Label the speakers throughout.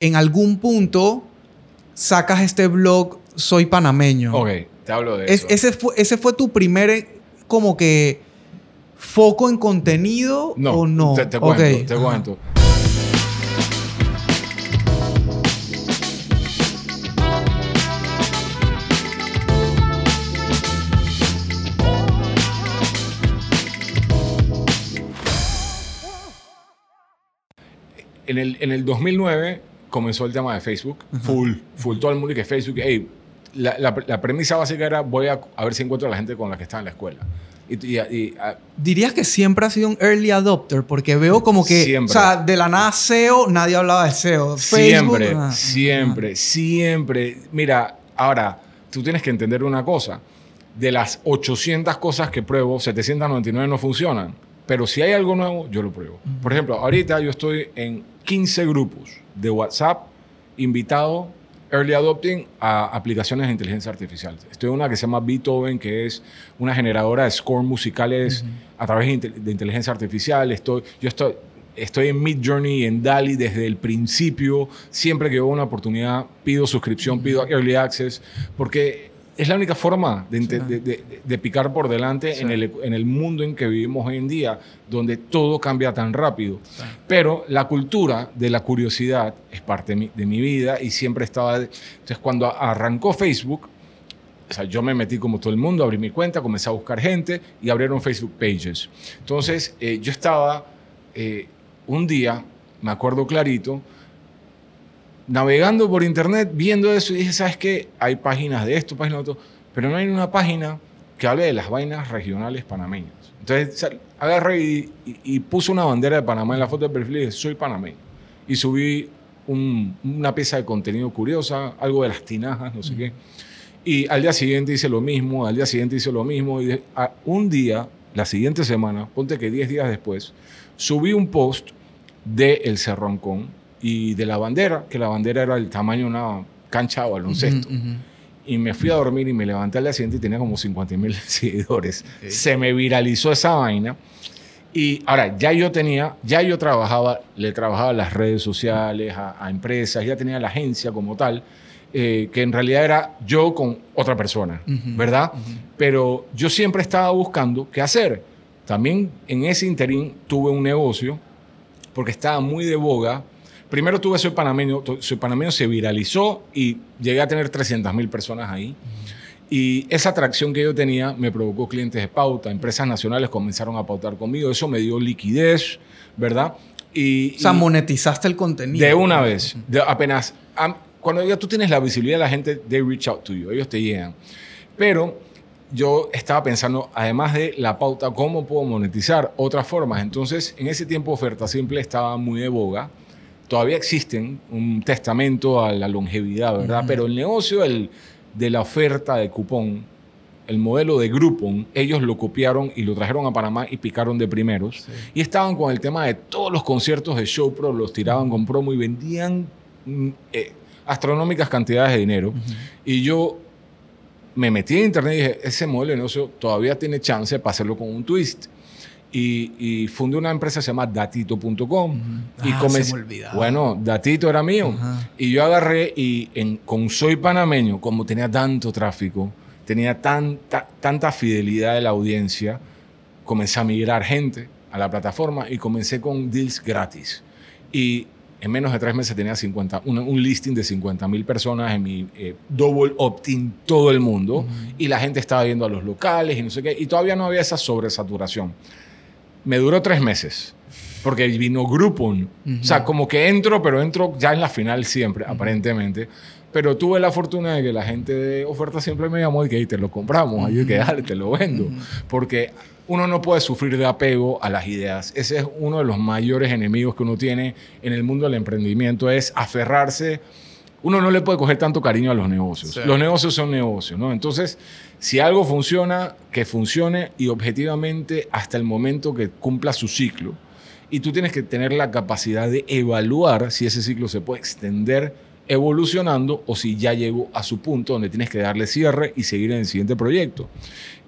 Speaker 1: en algún punto sacas este blog Soy Panameño.
Speaker 2: Ok, te hablo de
Speaker 1: Es-
Speaker 2: eso.
Speaker 1: ese, fue, ese fue tu primer eh, como que foco en contenido
Speaker 2: no,
Speaker 1: o no.
Speaker 2: Te, te cuento, te
Speaker 1: ajá.
Speaker 2: cuento. En el, en el 2009 comenzó el tema de Facebook. Full, full. Todo el mundo y que Facebook, hey, la, la- la premisa básica era voy a, a ver si encuentro a la gente con la que estaba en la escuela. Y, y- y- a-
Speaker 1: Dirías que siempre has sido un early adopter porque veo como que,
Speaker 2: Siempre.
Speaker 1: o sea, de la nada SEO, nadie hablaba de SEO. Facebook,
Speaker 2: siempre,
Speaker 1: ah,
Speaker 2: siempre, siempre. Mira, ahora, tú tienes que entender una cosa. De las 800 cosas que pruebo, 799 no funcionan. Pero si hay algo nuevo, yo lo pruebo. Por ejemplo, ahorita yo estoy en 15 grupos de WhatsApp invitado early adopting a aplicaciones de inteligencia artificial. Estoy en una que se llama Beethoven, que es una generadora de score musicales a través de, inte- de inteligencia artificial. Estoy, yo estoy, estoy en Mid Journey y en Dali desde el principio. Siempre que veo una oportunidad, pido suscripción, pido early access, porque es la única forma de, de- de- de picar por delante en, el, en el mundo en que vivimos hoy en día, donde todo cambia tan rápido. Pero la cultura de la curiosidad es parte de mi, de mi vida y siempre estaba... Entonces, cuando arrancó Facebook, o sea, yo me metí como todo el mundo, abrí mi cuenta, comencé a buscar gente y abrieron Facebook Pages. Entonces, eh, yo estaba eh, un día, me acuerdo clarito, navegando por internet, viendo eso y dije, ¿sabes qué? Hay páginas de esto, páginas de otro, pero no hay una página que hable de las vainas regionales panameñas. Entonces, agarré y, y- puse una bandera de Panamá en la foto de perfil y dije, soy panameño. Y subí un- una pieza de contenido curiosa, algo de las tinajas, no sé qué. Y al día siguiente hice lo mismo, al día siguiente hice lo mismo. Y un día, la siguiente semana, ponte que 10 días después, subí un post de El Cerroncón y de la bandera, que la bandera era el tamaño de una cancha de baloncesto.
Speaker 1: Ujú, ujú.
Speaker 2: Y me fui a dormir y me levanté al día siguiente y tenía como 50 mil seguidores. Se me viralizó esa vaina. Y ahora, ya yo tenía, ya yo trabajaba, le trabajaba a las redes sociales, a, a empresas, ya tenía la agencia como tal, eh, que en realidad era yo con otra persona,
Speaker 1: Ujú,
Speaker 2: ¿verdad? Pero yo siempre estaba buscando qué hacer. También en ese interín tuve un negocio, porque estaba muy de boga. Primero tuve Soy Panameño, Soy Panameño se viralizó y llegué a tener 300 mil personas ahí. Y esa atracción que yo tenía me provocó clientes de pauta, empresas nacionales comenzaron a pautar conmigo, eso me dio liquidez, ¿verdad? Y,
Speaker 1: O sea,
Speaker 2: y
Speaker 1: monetizaste el contenido.
Speaker 2: de una vez, de apenas, cuando ya tú tienes la visibilidad, la gente, they reach out to you, ellos te llegan. Pero yo estaba pensando, además de la pauta, ¿cómo puedo monetizar otras formas? Entonces, en ese tiempo oferta simple estaba muy de boga. Todavía existen un testamento a la longevidad, ¿verdad? Pero el negocio del- de la oferta de cupón, el modelo de Groupon, ellos lo copiaron y lo trajeron a Panamá y picaron de primeros. Y estaban con el tema de todos los conciertos de Show Pro, los tiraban con promo y vendían mm, eh, astronómicas cantidades de dinero. Y yo me metí en internet y dije, ese modelo de negocio todavía tiene chance para hacerlo con un twist. Y, y fundé una empresa que se llama datito.com. Y
Speaker 1: Ah,
Speaker 2: comencé-
Speaker 1: se.
Speaker 2: Bueno, Datito era mío. Y yo agarré y en, con Soy Panameño, como tenía tanto tráfico, tenía tanta, tanta fidelidad de la audiencia, comencé a migrar gente a la plataforma y comencé con deals gratis. Y en menos de tres meses tenía 50, un, un listing de 50 mil personas en mi eh, double opt-in todo el mundo. Y la gente estaba yendo a los locales y no sé qué. Y todavía no había esa sobresaturación. Me duró tres meses. Porque vino Groupon. O sea, como que entro, pero entro ya en la final siempre, aparentemente. Pero tuve la fortuna de que la gente de oferta siempre me llamó y que "Hey, te lo compramos. Ahí que dale, te lo vendo. Porque uno no puede sufrir de apego a las ideas. Ese es uno de los mayores enemigos que uno tiene en el mundo del emprendimiento, es aferrarse. Uno no le puede coger tanto cariño a los negocios.
Speaker 1: Sí.
Speaker 2: Los negocios son negocios, ¿no? Entonces, si algo funciona, que funcione y objetivamente hasta el momento que cumpla su ciclo. Y tú tienes que tener la capacidad de evaluar si ese ciclo se puede extender evolucionando o si ya llegó a su punto donde tienes que darle cierre y seguir en el siguiente proyecto.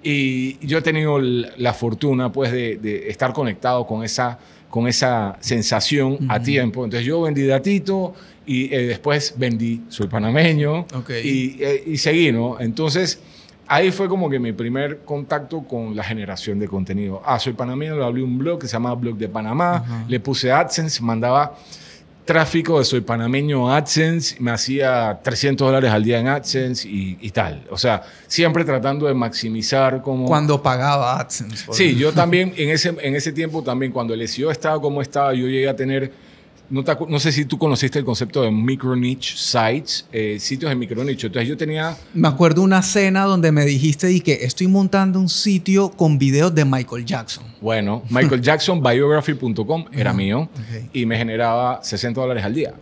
Speaker 2: Y yo he tenido la fortuna pues de, de estar conectado con esa, con esa sensación a tiempo. Entonces yo vendí Datito y eh, después vendí Soy Panameño
Speaker 1: Ok.
Speaker 2: y, eh, y seguí, ¿no? Entonces ahí fue como que mi primer contacto con la generación de contenido. Ah, Soy Panameño, le abrí un blog que se llama Blog de Panamá, le puse AdSense, mandaba tráfico de Soy Panameño AdSense, me hacía 300 dólares al día en AdSense y, y tal. O sea, siempre tratando de maximizar como...
Speaker 1: Cuando pagaba AdSense. por
Speaker 2: Sí, yo también en ese, en ese tiempo también, cuando el SEO estaba como estaba, yo llegué a tener, no, te acu- no sé si tú conociste el concepto de micro niche sites, eh, sitios de micro nicho. Entonces yo tenía,
Speaker 1: Me acuerdo una cena donde me dijiste y que estoy montando un sitio con videos de Michael Jackson.
Speaker 2: bueno, michaeljacksonbiography.com era mío y me generaba 60 dólares al día.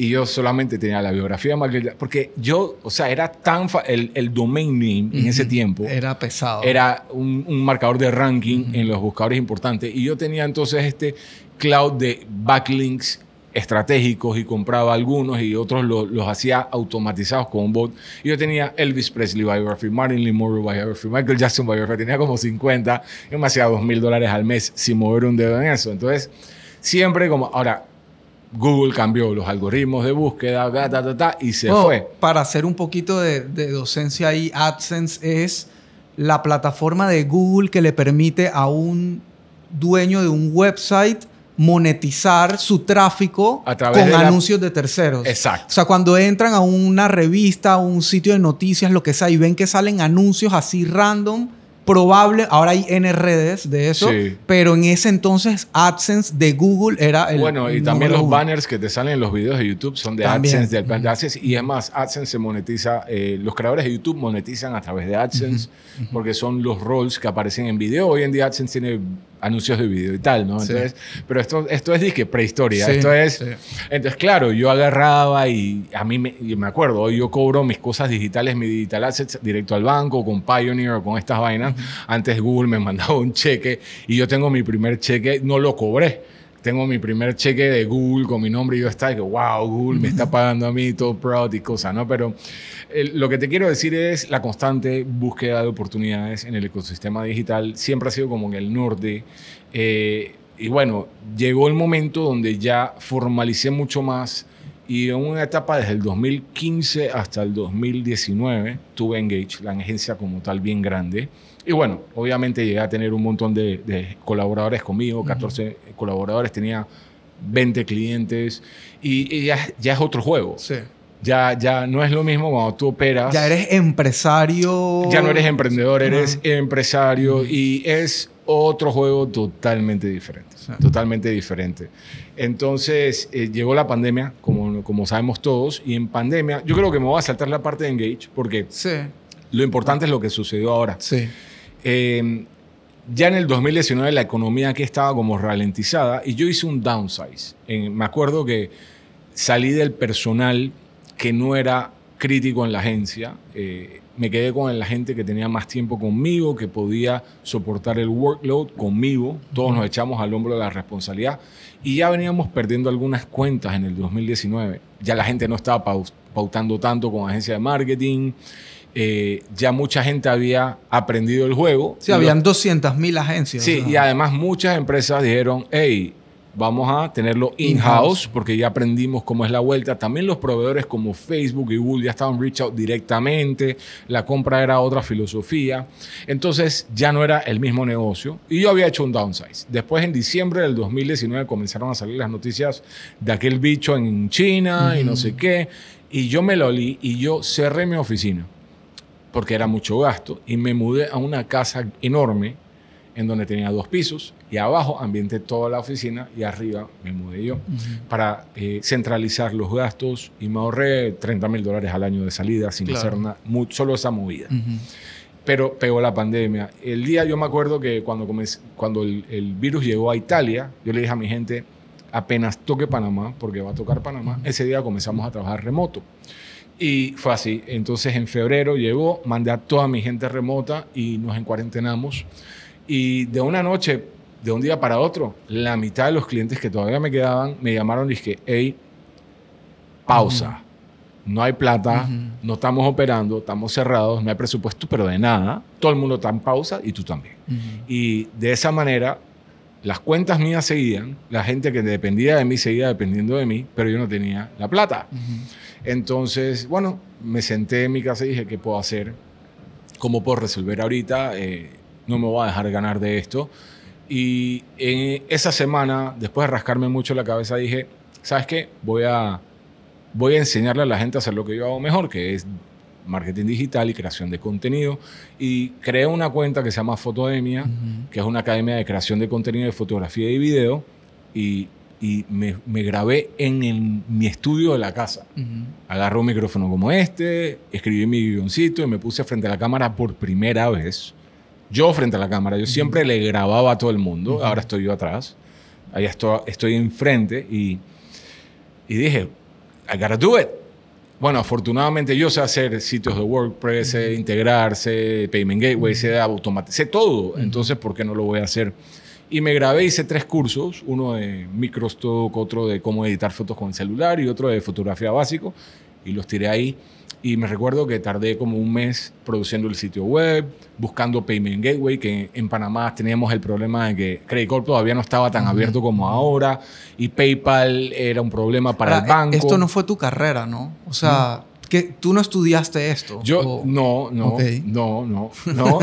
Speaker 2: Y yo solamente tenía la biografía de Michael Jackson, porque yo, o sea, era tan, fa- el, el domain name en ese tiempo
Speaker 1: Era pesado.
Speaker 2: era un, un marcador de ranking en los buscadores importantes. Y yo tenía entonces este cloud de backlinks estratégicos y compraba algunos y otros lo- los hacía automatizados con un bot. Y yo tenía Elvis Presley biography, Marilyn Monroe biography, Michael Jackson biography, tenía como 50. Yo me hacía 2 mil dólares al mes sin mover un dedo en eso. Entonces, siempre como, ahora, Google cambió los algoritmos de búsqueda, ta, ta, ta, ta, y se
Speaker 1: Bueno,
Speaker 2: fue.
Speaker 1: Para hacer un poquito de, de docencia ahí, AdSense es la plataforma de Google que le permite a un dueño de un website monetizar su tráfico
Speaker 2: A través
Speaker 1: con
Speaker 2: de la-
Speaker 1: anuncios de terceros.
Speaker 2: Exacto.
Speaker 1: O sea, cuando entran a una revista, a un sitio de noticias, lo que sea, y ven que salen anuncios así random, probable, ahora hay NRDs de eso,
Speaker 2: Sí.
Speaker 1: pero en ese entonces AdSense de Google era el
Speaker 2: Bueno, y también los
Speaker 1: uno.
Speaker 2: banners que te salen en los videos de YouTube son de
Speaker 1: También.
Speaker 2: AdSense, del plan de AdSense. Y es más, AdSense se monetiza, eh, los creadores de YouTube monetizan a través de AdSense porque son los roles que aparecen en video. Hoy en día AdSense tiene anuncios de video y tal, ¿no?
Speaker 1: Sí.
Speaker 2: Entonces, pero esto, esto es disque prehistoria.
Speaker 1: Sí,
Speaker 2: esto es.
Speaker 1: sí.
Speaker 2: Entonces, claro, yo agarraba y a mí me, me acuerdo, hoy yo cobro mis cosas digitales, mi digital assets directo al banco, con Pioneer o con estas vainas. Antes Google me mandaba un cheque y yo tengo mi primer cheque, no lo cobré. Tengo mi primer cheque de Google con mi nombre y yo estaba que, wow, Google me está pagando a mí todo proud y cosas, ¿no? Pero el- lo que te quiero decir es la constante búsqueda de oportunidades en el ecosistema digital. Siempre ha sido como en el norte. Eh, y bueno, llegó el momento donde ya formalicé mucho más y en una etapa desde el 2015 hasta el 2019 tuve Engage, la agencia como tal bien grande. Y bueno, obviamente llegué a tener un montón de, de colaboradores conmigo, 14 colaboradores, tenía 20 clientes y, y ya, ya es otro juego.
Speaker 1: Sí.
Speaker 2: Ya, ya no es lo mismo cuando tú operas.
Speaker 1: Ya eres empresario.
Speaker 2: Ya no eres emprendedor, eres empresario y es otro juego totalmente diferente.
Speaker 1: Sí.
Speaker 2: Totalmente diferente. Entonces eh, llegó la pandemia, como, como sabemos todos, y en pandemia, yo creo que me voy a saltar la parte de Engage porque
Speaker 1: Sí,
Speaker 2: lo importante es lo que sucedió ahora.
Speaker 1: sí.
Speaker 2: Eh, ya en el 2019 la economía aquí estaba como ralentizada y yo hice un downsize. En- me acuerdo que salí del personal que no era crítico en la agencia. eh, me quedé con la gente que tenía más tiempo conmigo, que podía soportar el workload conmigo. Todos nos echamos al hombro de la responsabilidad. Y ya veníamos perdiendo algunas cuentas en el 2019. Ya la gente no estaba pau- pautando tanto con agencia de marketing. Eh, ya mucha gente había aprendido el juego.
Speaker 1: Sí, habían 200 mil agencias.
Speaker 2: Sí,
Speaker 1: o sea.
Speaker 2: y además muchas empresas dijeron, hey, vamos a tenerlo in-house
Speaker 1: In-house.
Speaker 2: porque ya aprendimos cómo es la vuelta. También los proveedores como Facebook y Google ya estaban reach out directamente, la compra era otra filosofía, entonces ya no era el mismo negocio y yo había hecho un downsize. Después en diciembre del 2019 comenzaron a salir las noticias de aquel bicho en China y no sé qué, y yo me lo olí y yo cerré mi oficina porque era mucho gasto y me mudé a una casa enorme en donde tenía dos pisos y abajo ambienté toda la oficina y arriba me mudé yo para eh, centralizar los gastos y me ahorré 30 mil dólares al año de salida sin
Speaker 1: Claro.
Speaker 2: hacer nada, solo esa movida.
Speaker 1: Ujú.
Speaker 2: Pero pegó la pandemia. El día yo me acuerdo que cuando, comencé- cuando el, el virus llegó a Italia, yo le dije a mi gente, apenas toque Panamá, porque va a tocar Panamá, ese día comenzamos a trabajar remoto. Y fue así. Entonces en febrero llegó, mandé a toda mi gente remota y nos encuarentenamos. Y de una noche, de un día para otro, la mitad de los clientes que todavía me quedaban me llamaron y dije, hey, pausa. No hay plata, no estamos operando, estamos cerrados, no hay presupuesto, pero de nada. Todo el mundo está en pausa y tú también. Y de esa manera las cuentas mías seguían, la gente que dependía de mí seguía dependiendo de mí, pero yo no tenía la plata. Entonces, bueno, me senté en mi casa y dije, ¿qué puedo hacer? ¿Cómo puedo resolver ahorita? Eh, no me voy a dejar ganar de esto. Y en esa semana, después de rascarme mucho la cabeza, dije, ¿sabes qué? Voy a, voy a enseñarle a la gente a hacer lo que yo hago mejor, que es marketing digital y creación de contenido. Y creé una cuenta que se llama Fotodemia, que es una academia de creación de contenido de fotografía y video. Y, y me, me, grabé en mi estudio de la casa. Agarré un micrófono como este, escribí mi guioncito y me puse frente a la cámara por primera vez. Yo frente a la cámara. Yo siempre le grababa a todo el mundo. Ahora estoy yo atrás. Ahí estoy, estoy enfrente y, y dije, I gotta do it. Bueno, afortunadamente yo sé hacer sitios de WordPress, sé integrarse, Payment Gateway, sé automatizar, sé todo. Entonces, ¿por qué no lo voy a hacer? Y me grabé, hice tres cursos, uno de microstock, otro de cómo editar fotos con el celular y otro de fotografía básico. Y los tiré ahí. Y me recuerdo que tardé como un mes produciendo el sitio web, buscando Payment Gateway, que en Panamá teníamos el problema de que Credit Corp todavía no estaba tan abierto como ahora y PayPal era un problema para el banco.
Speaker 1: Esto no fue tu carrera, ¿no? O sea, que tú no estudiaste esto.
Speaker 2: Yo no, no, no, no, no.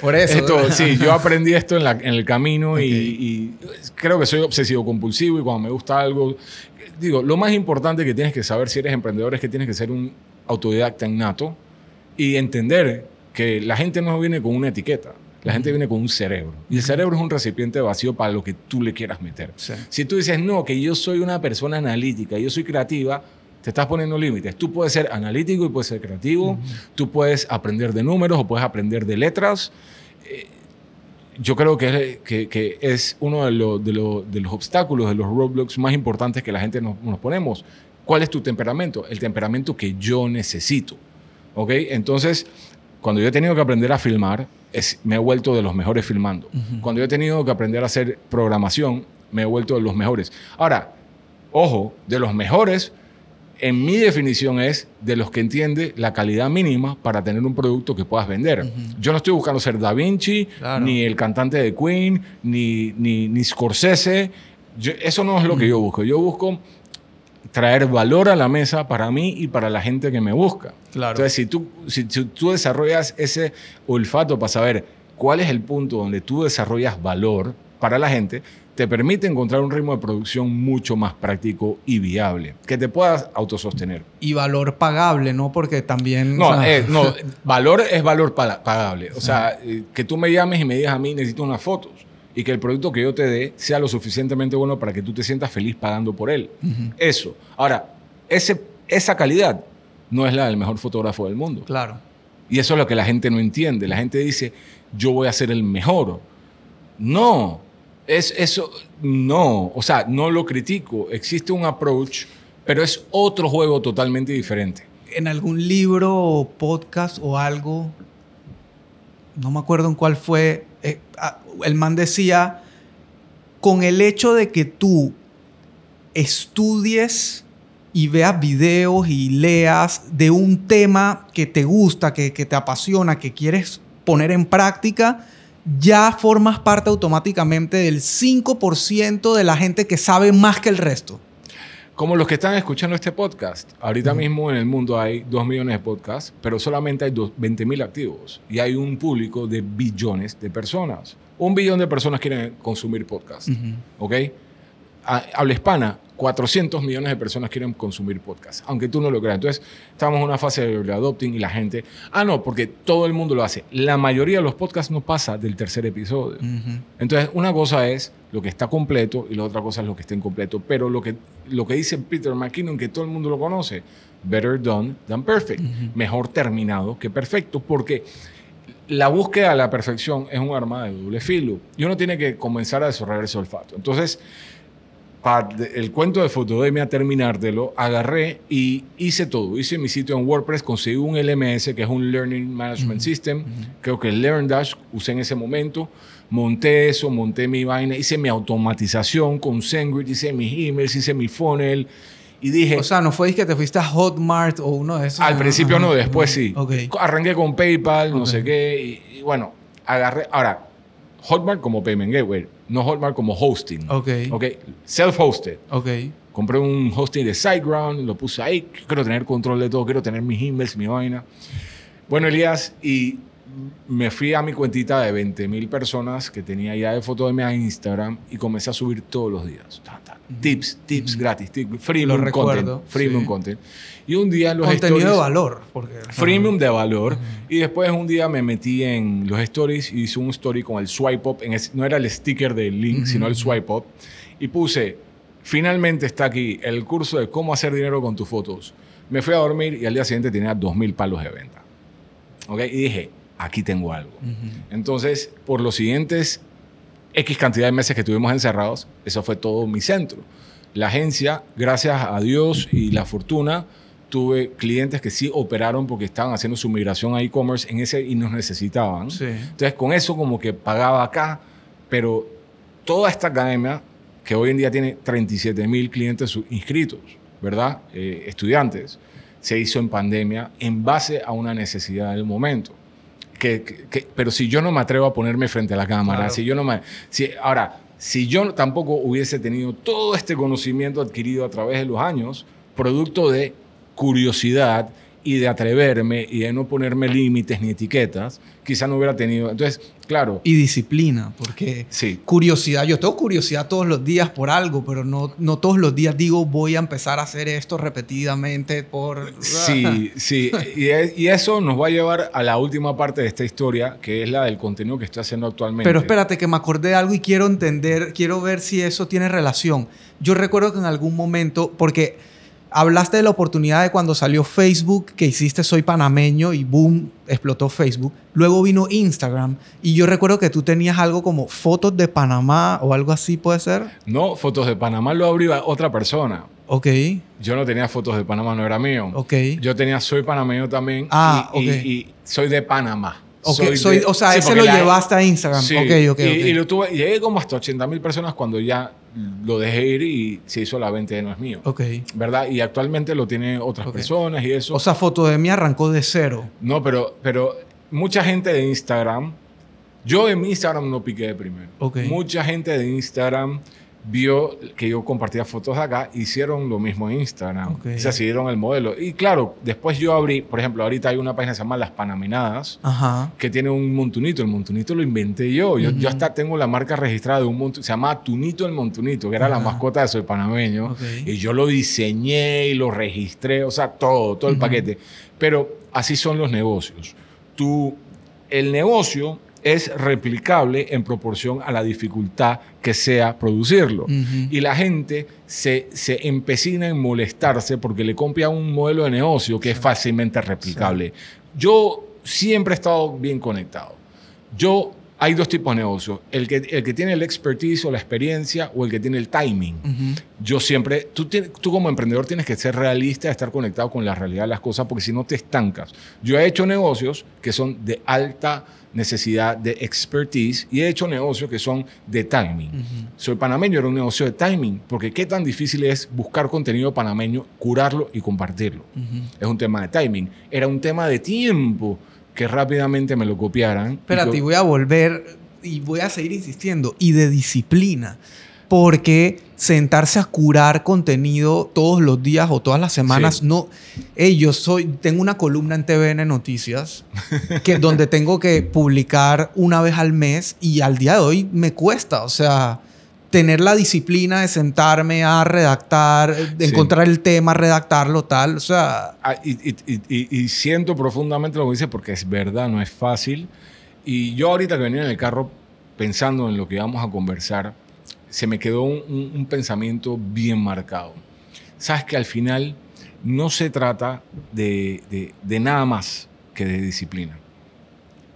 Speaker 2: Por eso. Esto, sí, yo aprendí esto en, la, en el camino y, y, creo que soy obsesivo compulsivo y cuando me gusta algo, digo, lo más importante que tienes que saber si eres emprendedor es que tienes que ser un autodidacta innato y entender que la gente no viene con una etiqueta. La gente viene con un cerebro. Y el cerebro es un recipiente vacío para lo que tú le quieras meter. Si tú dices, no, que yo soy una persona analítica, yo soy creativa, te estás poniendo límites. Tú puedes ser analítico y puedes ser creativo. Tú puedes aprender de números o puedes aprender de letras. Eh, yo creo que es, que, es uno de, de, de, los obstáculos, de los roadblocks más importantes que la gente nos, nos ponemos. ¿Cuál es tu temperamento? El temperamento que yo necesito. ¿Ok? Entonces, cuando yo he tenido que aprender a filmar, me he vuelto de los mejores filmando. Cuando yo he tenido que aprender a hacer programación, me he vuelto de los mejores. Ahora, ojo, de los mejores, en mi definición es de los que entiende la calidad mínima para tener un producto que puedas vender. Yo no estoy buscando ser Da Vinci, ni el cantante de Queen, ni, ni, ni Scorsese. eso no es lo que yo busco. Yo busco traer valor a la mesa para mí y para la gente que me busca. Claro. Entonces, si tú, si, tú desarrollas ese olfato para saber cuál es el punto donde tú desarrollas valor para la gente, te permite encontrar un ritmo de producción mucho más práctico y viable, que te puedas autosostener.
Speaker 1: Y valor pagable, ¿no? Porque también...
Speaker 2: No, eh, no valor es valor pagable. O sea, eh, que tú me llames y me digas a mí, necesito unas fotos y que el producto que yo te dé sea lo suficientemente bueno para que tú te sientas feliz pagando por él. Eso. Ahora, ese, esa calidad no es la del mejor fotógrafo del mundo.
Speaker 1: Claro.
Speaker 2: Y eso es lo que la gente no entiende. La gente dice, yo voy a ser el mejor. No, es eso, no. O sea, no lo critico. Existe un approach, pero es otro juego totalmente diferente.
Speaker 1: En algún libro o podcast o algo, no me acuerdo en cuál fue, el man decía, con el hecho de que tú estudies y veas videos y leas de un tema que te gusta, que, que te apasiona, que quieres poner en práctica, ya formas parte automáticamente del 5% de la gente que sabe más que el resto.
Speaker 2: Como los que están escuchando este podcast. Ahorita mismo en el mundo hay 2 millones de podcasts, pero solamente hay 20 mil activos. Y hay un público de billones de personas. Un billón de personas quieren consumir podcast. ¿Ok? Habla hispana, 400 millones de personas quieren consumir podcast, aunque tú no lo creas. Entonces, estamos en una fase de adopting y la gente, ah, no, porque todo el mundo lo hace. La mayoría de los podcasts no pasa del tercer episodio. Entonces, una cosa es lo que está completo y la otra cosa es lo que está incompleto. Pero lo que, lo que dice Peter McKinnon, que todo el mundo lo conoce, better done than perfect. Mejor terminado que perfecto, porque la búsqueda de la perfección es un arma de doble filo y uno tiene que comenzar a desarrollar ese olfato. Entonces, para el cuento de Fotodemia terminártelo, agarré y hice todo. Hice mi sitio en WordPress, conseguí un LMS que es un Learning Management System. Creo que LearnDash usé en ese momento. Monté eso, monté mi vaina, hice mi automatización con SendGrid, hice mis emails, hice mi funnel. Y dije.
Speaker 1: O sea, no fue que te fuiste a Hotmart o uno de esos.
Speaker 2: Al principio no, después sí. Arranqué con PayPal, no sé qué. Y, y bueno, agarré. Ahora, Hotmart como Payment Gateway, no Hotmart como hosting.
Speaker 1: Ok.
Speaker 2: Ok, self-hosted.
Speaker 1: Ok.
Speaker 2: Compré un hosting de SiteGround, lo puse ahí. Quiero tener control de todo, quiero tener mis emails, mi vaina. Bueno, Elías, y me fui a mi cuentita de 20 mil personas que tenía ya de foto de mi Instagram y comencé a subir todos los días. Ta, ta. Tips, tips gratis, tips, freemium
Speaker 1: Lo recuerdo,
Speaker 2: content. Freemium
Speaker 1: sí.
Speaker 2: content. Y un día los
Speaker 1: Contenido de
Speaker 2: stories-
Speaker 1: valor. Porque,
Speaker 2: Freemium de valor. Y después un día me metí en los stories y hice un story con el swipe up. En ese- no era el sticker del link, sino el swipe up. Y puse, finalmente está aquí el curso de cómo hacer dinero con tus fotos. Me fui a dormir y al día siguiente tenía 2.000 palos de venta. ¿Ok? Y dije, aquí tengo algo. Entonces, por los siguientes X cantidad de meses que estuvimos encerrados, eso fue todo mi centro. La agencia, gracias a Dios y la fortuna, tuve clientes que sí operaron porque estaban haciendo su migración a e-commerce en ese y nos necesitaban.
Speaker 1: Sí.
Speaker 2: Entonces, con eso como que pagaba acá, pero toda esta academia, que hoy en día tiene 37 mil clientes inscritos, ¿verdad? Eh, estudiantes, se hizo en pandemia en base a una necesidad del momento. Que, que- pero si yo no me atrevo a ponerme frente a la cámara,
Speaker 1: Claro.
Speaker 2: si yo no me... Si, ahora, si yo tampoco hubiese tenido todo este conocimiento adquirido a través de los años, producto de curiosidad y de atreverme y de no ponerme límites ni etiquetas, quizá no hubiera tenido... Entonces, claro,
Speaker 1: Y disciplina, porque
Speaker 2: sí,
Speaker 1: curiosidad, yo tengo curiosidad todos los días por algo, pero no, no todos los días digo voy a empezar a hacer esto repetidamente por...
Speaker 2: Sí, sí. Y, e- y eso nos va a llevar a la última parte de esta historia, que es la del contenido que estoy haciendo actualmente.
Speaker 1: Pero espérate, que me acordé de algo y quiero entender, quiero ver si eso tiene relación. Yo recuerdo que en algún momento, porque hablaste de la oportunidad de cuando salió Facebook, que hiciste Soy Panameño y boom, explotó Facebook. Luego vino Instagram y yo recuerdo que tú tenías algo como fotos de Panamá o algo así, ¿puede ser?
Speaker 2: No, fotos de Panamá lo abrió otra persona.
Speaker 1: Ok,
Speaker 2: Yo no tenía fotos de Panamá, no era mío.
Speaker 1: ok.
Speaker 2: Yo tenía Soy Panameño también.
Speaker 1: Ah,
Speaker 2: y, y-
Speaker 1: ok.
Speaker 2: y soy de Panamá.
Speaker 1: Ok,
Speaker 2: Soy
Speaker 1: soy-
Speaker 2: de-
Speaker 1: o sea,
Speaker 2: sí,
Speaker 1: ese lo
Speaker 2: la-
Speaker 1: llevaste a Instagram.
Speaker 2: Sí,
Speaker 1: Ok, ok,
Speaker 2: y,
Speaker 1: ok.
Speaker 2: y lo tuve, llegué como hasta 80 mil personas cuando ya lo dejé ir y se hizo la venta de no es mío.
Speaker 1: Ok.
Speaker 2: ¿Verdad? Y actualmente lo tienen otras personas y eso.
Speaker 1: O sea, foto de mí arrancó de cero.
Speaker 2: No, pero, pero mucha gente de Instagram, yo en mi Instagram no piqué de primero.
Speaker 1: Ok.
Speaker 2: Mucha gente de Instagram vio que yo compartía fotos acá, hicieron lo mismo en Instagram.
Speaker 1: Ok.
Speaker 2: Se siguieron el modelo. Y claro, después yo abrí, por ejemplo, ahorita hay una página que se llama Las Panaminadas,
Speaker 1: Ajá.
Speaker 2: que tiene un montunito. El montunito lo inventé yo. Yo, yo hasta tengo la marca registrada de un montunito. Se llama Tunito el Montunito, que era la mascota de Soy Panameño. Y yo lo diseñé y lo registré, o sea, todo, todo el paquete. Pero así son los negocios. Tú, el negocio es replicable en proporción a la dificultad que sea producirlo. Y la gente se, se empecina en molestarse porque le copia un modelo de negocio que es fácilmente replicable. Yo siempre he estado bien conectado. Yo, hay dos tipos de negocios. El que, el que tiene el expertise o la experiencia o el que tiene el timing. Yo siempre, tú, tú como emprendedor tienes que ser realista, estar conectado con la realidad de las cosas, porque si no te estancas. Yo he hecho negocios que son de alta necesidad de expertise y he hecho negocios que son de timing. Soy panameño, era un negocio de timing, porque qué tan difícil es buscar contenido panameño, curarlo y compartirlo. Es un tema de timing. Era un tema de tiempo que rápidamente me lo copiaran.
Speaker 1: Espérate,
Speaker 2: que-
Speaker 1: y voy a volver y voy a seguir insistiendo. Y de disciplina. Porque sentarse a curar contenido todos los días o todas las semanas,
Speaker 2: Sí.
Speaker 1: no. Ey, yo soy, tengo una columna en TVN Noticias que, donde tengo que publicar una vez al mes y al día de hoy me cuesta. O sea, tener la disciplina de sentarme a redactar, de
Speaker 2: Sí.
Speaker 1: encontrar el tema, redactarlo, tal. O sea,
Speaker 2: Ah, y, y- y- y- y siento profundamente lo que dice porque es verdad, no es fácil. Y yo ahorita que venía en el carro pensando en lo que íbamos a conversar, se me quedó un, un- un pensamiento bien marcado. Sabes que al final no se trata de, de- de nada más que de disciplina.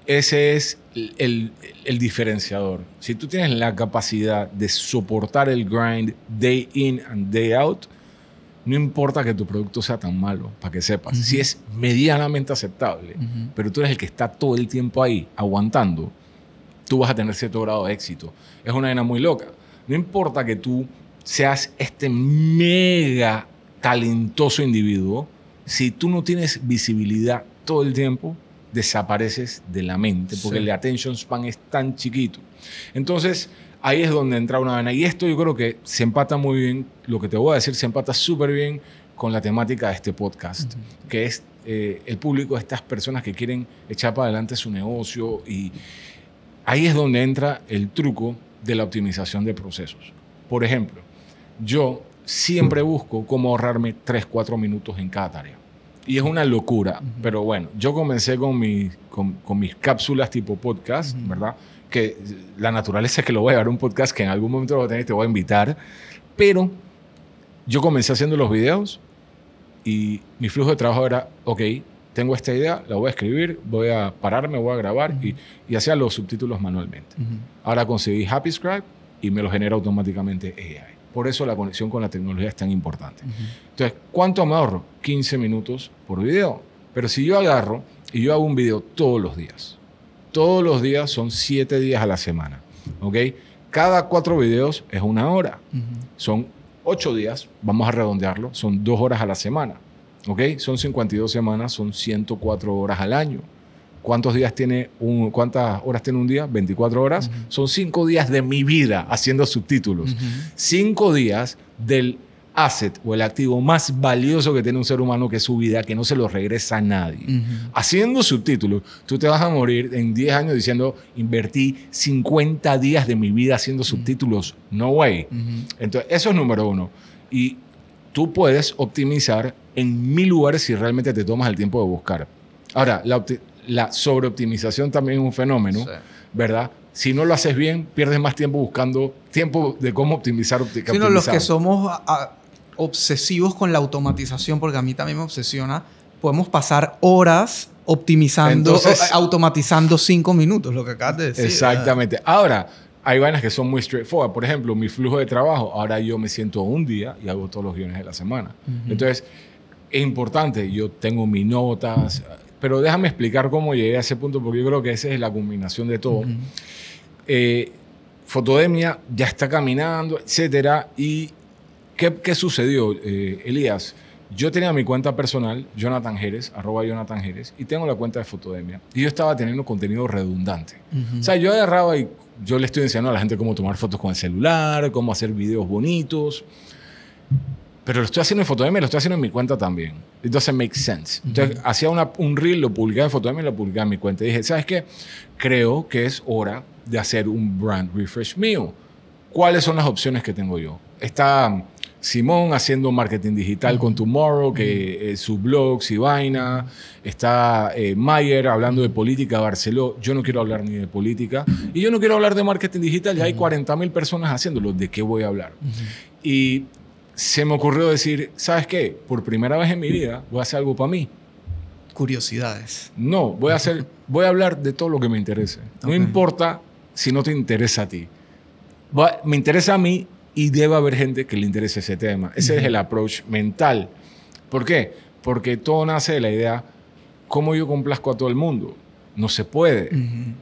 Speaker 2: Ese es el, el- el diferenciador. Si tú tienes la capacidad de soportar el grind day in and day out, no importa que tu producto sea tan malo, para que sepas. Si es medianamente aceptable, pero tú eres el que está todo el tiempo ahí, aguantando, tú vas a tener cierto grado de éxito. Es una vaina muy loca. No importa que tú seas este mega talentoso individuo, si tú no tienes visibilidad todo el tiempo, desapareces de la mente porque
Speaker 1: Sí.
Speaker 2: el attention span es tan chiquito. Entonces, ahí es donde entra una vaina. Y esto yo creo que se empata muy bien, lo que te voy a decir, se empata súper bien con la temática de este podcast, que es eh, el público de estas personas que quieren echar para adelante su negocio y ahí es donde entra el truco de la optimización de procesos. Por ejemplo, yo siempre busco cómo ahorrarme 3, 4 minutos en cada tarea. Y es una locura, pero bueno, yo comencé con, mi, con, con mis cápsulas tipo podcast, ¿verdad? Que la naturaleza es que lo voy a llevar un podcast que en algún momento lo voy a tener y te voy a invitar, pero yo comencé haciendo los videos y mi flujo de trabajo era, ok, tengo esta idea, la voy a escribir, voy a pararme, voy a grabar y, y hacía los subtítulos manualmente. Ahora conseguí Happy Scribe y me lo genera automáticamente AI. Por eso la conexión con la tecnología es tan importante. Entonces, ¿cuánto me ahorro? 15 minutos por video. Pero si yo agarro y yo hago un video todos los días, todos los días son 7 días a la semana, ¿ok? Cada cuatro videos es una hora. Son 8 días, vamos a redondearlo, son 2 horas a la semana, ¿ok? Son 52 semanas, son 104 horas al año. ¿Cuántos días tiene un, ¿Cuántas horas tiene un día? 24 horas. Son 5 días de mi vida haciendo subtítulos. 5 días del asset o el activo más valioso que tiene un ser humano, que es su vida, que no se lo regresa a nadie. Haciendo subtítulos, tú te vas a morir en 10 años diciendo, invertí 50 días de mi vida haciendo subtítulos. No way. Entonces, eso es número uno. Y tú puedes optimizar en mil lugares si realmente te tomas el tiempo de buscar. Ahora, la, la sobreoptimización también es un fenómeno,
Speaker 1: Sí.
Speaker 2: ¿verdad? Si no lo haces bien, pierdes más tiempo buscando tiempo de cómo optimizar. opti-
Speaker 1: Sino los que somos a- a- obsesivos con la automatización, porque a mí también me obsesiona, podemos pasar horas optimizando,
Speaker 2: Entonces-
Speaker 1: o- automatizando cinco minutos, lo que acabas de decir.
Speaker 2: Exactamente. Ahora, hay vainas que son muy straightforward. Por ejemplo, mi flujo de trabajo. Ahora yo me siento un día y hago todos los guiones de la semana. Entonces, es importante. Yo tengo mis notas. Pero déjame explicar cómo llegué a ese punto, porque yo creo que esa es la combinación de todo. Eh, Fotodemia ya está caminando, etcétera. ¿Y qué, qué sucedió, eh, Elías? Yo tenía mi cuenta personal, Jonathan Jerez, arroba Jonathan Jerez, y tengo la cuenta de Fotodemia. Y yo estaba teniendo contenido redundante. O sea, yo agarraba y yo le estoy enseñando a la gente cómo tomar fotos con el celular, cómo hacer videos bonitos. Pero lo estoy haciendo en Fotodemia y lo estoy haciendo en mi cuenta también. It doesn't make sense. Entonces, hacía una- un reel, lo publicaba en Fotodemia y lo publicaba en mi cuenta. Y dije, ¿sabes qué? Creo que es hora de hacer un brand refresh mío. ¿Cuáles son las opciones que tengo yo? Está Simón haciendo marketing digital con Tomorrow, que eh, su blog, y vaina. Está eh, Mayer hablando de política Barceló. Yo no quiero hablar ni de política. Y yo no quiero hablar de marketing digital. Ya hay 40 mil personas haciéndolo. ¿De qué voy a hablar? Y se me ocurrió decir, ¿sabes qué? Por primera vez en mi vida voy a hacer algo para mí.
Speaker 1: Curiosidades.
Speaker 2: No, voy a hacer, voy a hablar de todo lo que me interese. No importa si no te interesa a ti. Va- me interesa a mí y debe haber gente que le interese ese tema. Ese es el approach mental. ¿Por qué? Porque todo nace de la idea, ¿cómo yo complazco a todo el mundo? No se puede.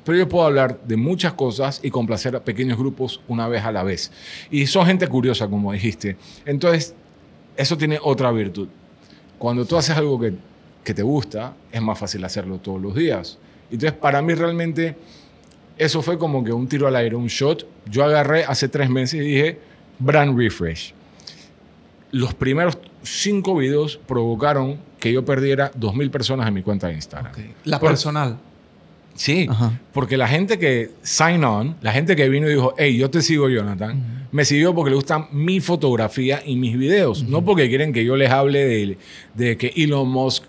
Speaker 2: Pero yo puedo hablar de muchas cosas y complacer a pequeños grupos una vez a la vez. Y son gente curiosa, como dijiste. Entonces, eso tiene otra virtud. Cuando tú haces algo que, que te gusta, es más fácil hacerlo todos los días. Entonces, para mí realmente, eso fue como que un tiro al aire, un shot. Yo agarré hace tres meses y dije, brand refresh. Los primeros cinco videos provocaron que yo perdiera 2.000 personas en mi cuenta de Instagram.
Speaker 1: La
Speaker 2: Por-
Speaker 1: personal.
Speaker 2: Sí,
Speaker 1: Ajá.
Speaker 2: porque la gente que sign on, la gente que vino y dijo, hey, yo te sigo, Jonathan, me siguió porque le gustan mi fotografía y mis videos, no porque quieren que yo les hable de, de que Elon Musk,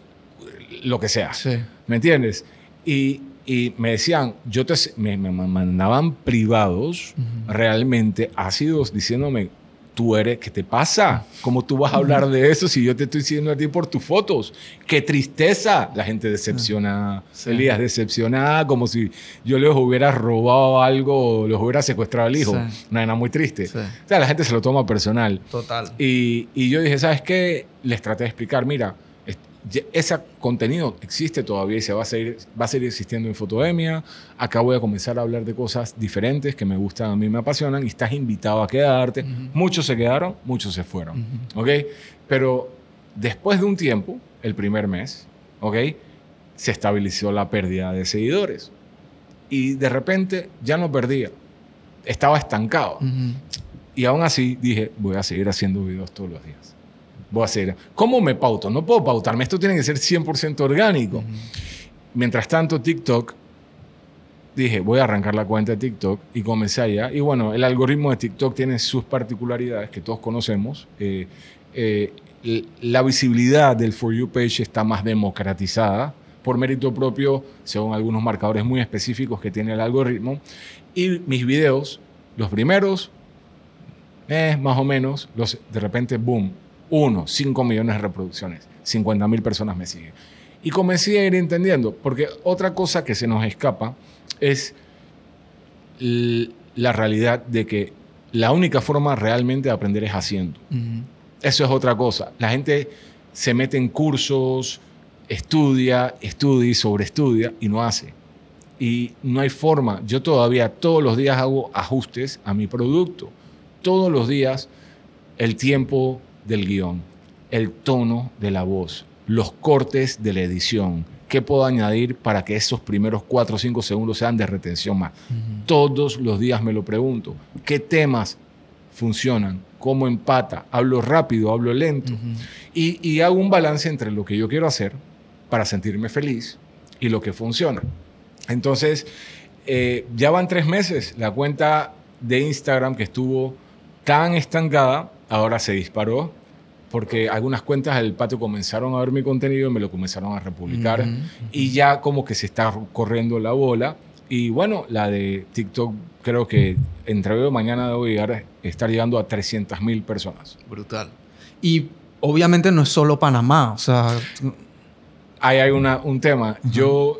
Speaker 2: lo que sea.
Speaker 1: Sí.
Speaker 2: ¿Me entiendes? Y, y me decían, yo te, me, me mandaban privados realmente ácidos diciéndome, tú eres, ¿qué te pasa? ¿Cómo tú vas a hablar de eso si yo te estoy diciendo a ti por tus fotos? ¡Qué tristeza! La gente decepcionada,
Speaker 1: Sí.
Speaker 2: Elías, decepcionada, como si yo les hubiera robado algo o los hubiera secuestrado al hijo.
Speaker 1: Sí.
Speaker 2: Una nada muy triste.
Speaker 1: Sí.
Speaker 2: O sea, la gente se lo toma personal.
Speaker 1: Total.
Speaker 2: Y, y yo dije, ¿sabes qué? Les traté de explicar, mira, ese contenido existe todavía y se va a, seguir, va a seguir existiendo en Fotodemia. Acá voy a comenzar a hablar de cosas diferentes que me gustan, a mí me apasionan y estás invitado a quedarte. Muchos se quedaron, muchos se fueron. ¿Ok? Pero después de un tiempo, el primer mes, ¿ok? se estabilizó la pérdida de seguidores. Y de repente ya no perdía. Estaba estancado. Y aún así dije, voy a seguir haciendo videos todos los días. Voy a seguir. ¿Cómo me pauto? No puedo pautarme. Esto tiene que ser 100% orgánico. Mientras tanto, TikTok, dije, voy a arrancar la cuenta de TikTok y comencé allá. Y bueno, el algoritmo de TikTok tiene sus particularidades que todos conocemos. Eh, eh, la visibilidad del For You page está más democratizada por mérito propio, según algunos marcadores muy específicos que tiene el algoritmo. Y mis videos, los primeros, eh, más o menos, los, de repente, boom, uno, 5 millones de reproducciones, 50 mil personas me siguen. Y comencé a ir entendiendo, porque otra cosa que se nos escapa es la realidad de que la única forma realmente de aprender es haciendo. Eso es otra cosa. La gente se mete en cursos, estudia, estudia y sobreestudia y no hace. Y no hay forma. Yo todavía todos los días hago ajustes a mi producto. Todos los días el tiempo del guion, el tono de la voz, los cortes de la edición. ¿Qué puedo añadir para que esos primeros 4 o 5 segundos sean de retención más? Todos los días me lo pregunto. ¿Qué temas funcionan? ¿Cómo empata? ¿Hablo rápido? ¿Hablo lento? y, y hago un balance entre lo que yo quiero hacer para sentirme feliz y lo que funciona. Entonces, eh, ya van tres meses. La cuenta de Instagram que estuvo tan estancada, ahora se disparó porque algunas cuentas del patio comenzaron a ver mi contenido y me lo comenzaron a republicar y ya como que se está corriendo la bola. Y bueno, la de TikTok creo que entre hoy y mañana debo llegar a estar llegando a 300 mil personas.
Speaker 1: Brutal. Y obviamente no es solo Panamá, o sea
Speaker 2: ahí hay una, un tema. Yo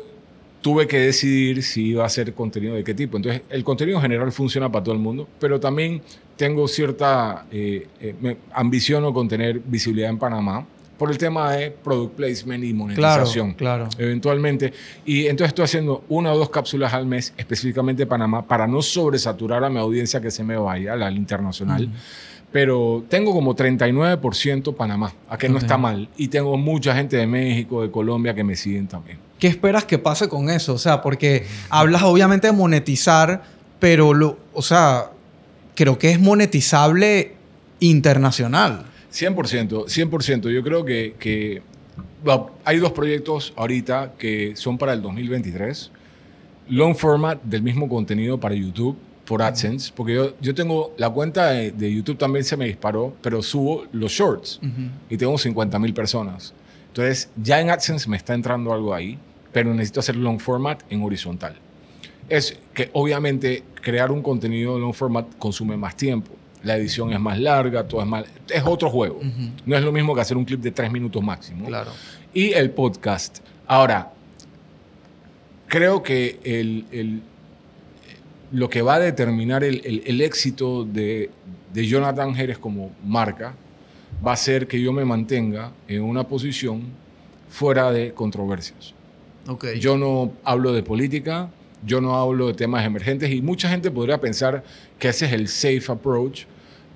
Speaker 2: tuve que decidir si iba a hacer contenido de qué tipo. Entonces, el contenido general funciona para todo el mundo, pero también tengo cierta eh, eh, ambición con tener visibilidad en Panamá por el tema de product placement y monetización.
Speaker 1: Claro,
Speaker 2: Eventualmente. Y entonces estoy haciendo una o dos cápsulas al mes, específicamente Panamá, para no sobresaturar a mi audiencia que se me vaya, la internacional pero tengo como 39% Panamá, a que no está mal. Y tengo mucha gente de México, de Colombia que me siguen también.
Speaker 1: ¿Qué esperas que pase con eso? O sea, porque hablas obviamente de monetizar, pero, lo, o sea, creo que es monetizable internacional.
Speaker 2: 100%, 100%. Yo creo que, que hay dos proyectos ahorita que son para el 2023. Long format del mismo contenido para YouTube por AdSense, porque yo, yo tengo la cuenta de, YouTube también se me disparó, pero subo los shorts y tengo 50 mil personas. Entonces, ya en AdSense me está entrando algo ahí, pero necesito hacer long format en horizontal. Es que obviamente crear un contenido long format consume más tiempo. La edición es más larga, todo es más. Es otro juego. No es lo mismo que hacer un clip de tres minutos máximo.
Speaker 1: Claro.
Speaker 2: Y el podcast. Ahora, creo que el, el lo que va a determinar el, éxito de, Jonathan Jerez como marca va a ser que yo me mantenga en una posición fuera de controversias.
Speaker 1: Okay.
Speaker 2: Yo no hablo de política, yo no hablo de temas emergentes y mucha gente podría pensar que ese es el safe approach,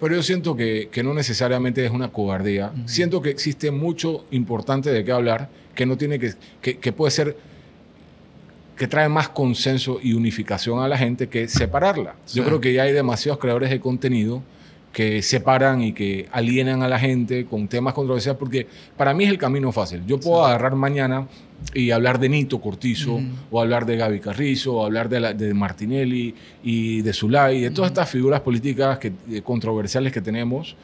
Speaker 2: pero yo siento que, no necesariamente es una cobardía. Siento que existe mucho importante de qué hablar, que no tiene que, que puede ser que trae más consenso y unificación a la gente que separarla. Yo creo que ya hay demasiados creadores de contenido que separan y que alienan a la gente con temas controversiales, porque para mí es el camino fácil. Yo puedo agarrar mañana y hablar de Nito Cortizo, o hablar de Gaby Carrizo, o hablar de, de Martinelli y de Zulay, de todas estas figuras políticas que, eh, controversiales que tenemos.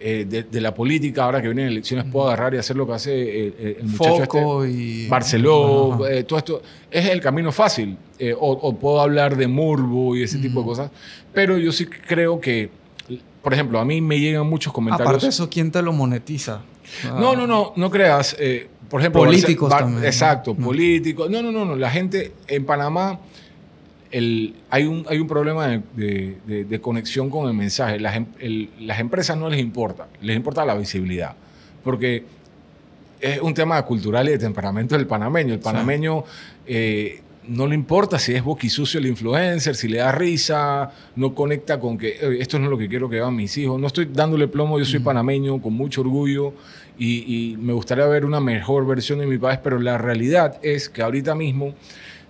Speaker 2: Eh, de, la política, ahora que vienen elecciones, puedo agarrar y hacer lo que hace eh, el, muchacho
Speaker 1: Foco este, y...
Speaker 2: Barceló, todo esto. Es el camino fácil. O, puedo hablar de Murbo y ese tipo de cosas. Pero yo sí creo que, por ejemplo, a mí me llegan muchos comentarios.
Speaker 1: Aparte de eso, ¿quién te lo monetiza?
Speaker 2: No, no, no, no creas. por ejemplo,
Speaker 1: políticos también.
Speaker 2: Exacto, políticos. No, no, no, no. La gente en Panamá hay, un, hay un problema de, conexión con el mensaje. Las, em, las, empresas no les importa, les importa la visibilidad, porque es un tema cultural y de temperamento del panameño. El panameño, eh, no le importa si es boquisucio el influencer, si le da risa, no conecta con que "Eh, esto no es lo que quiero que vean mis hijos. No estoy dándole plomo, yo soy panameño con mucho orgullo y, y me gustaría ver una mejor versión de mi país, pero la realidad es que ahorita mismo,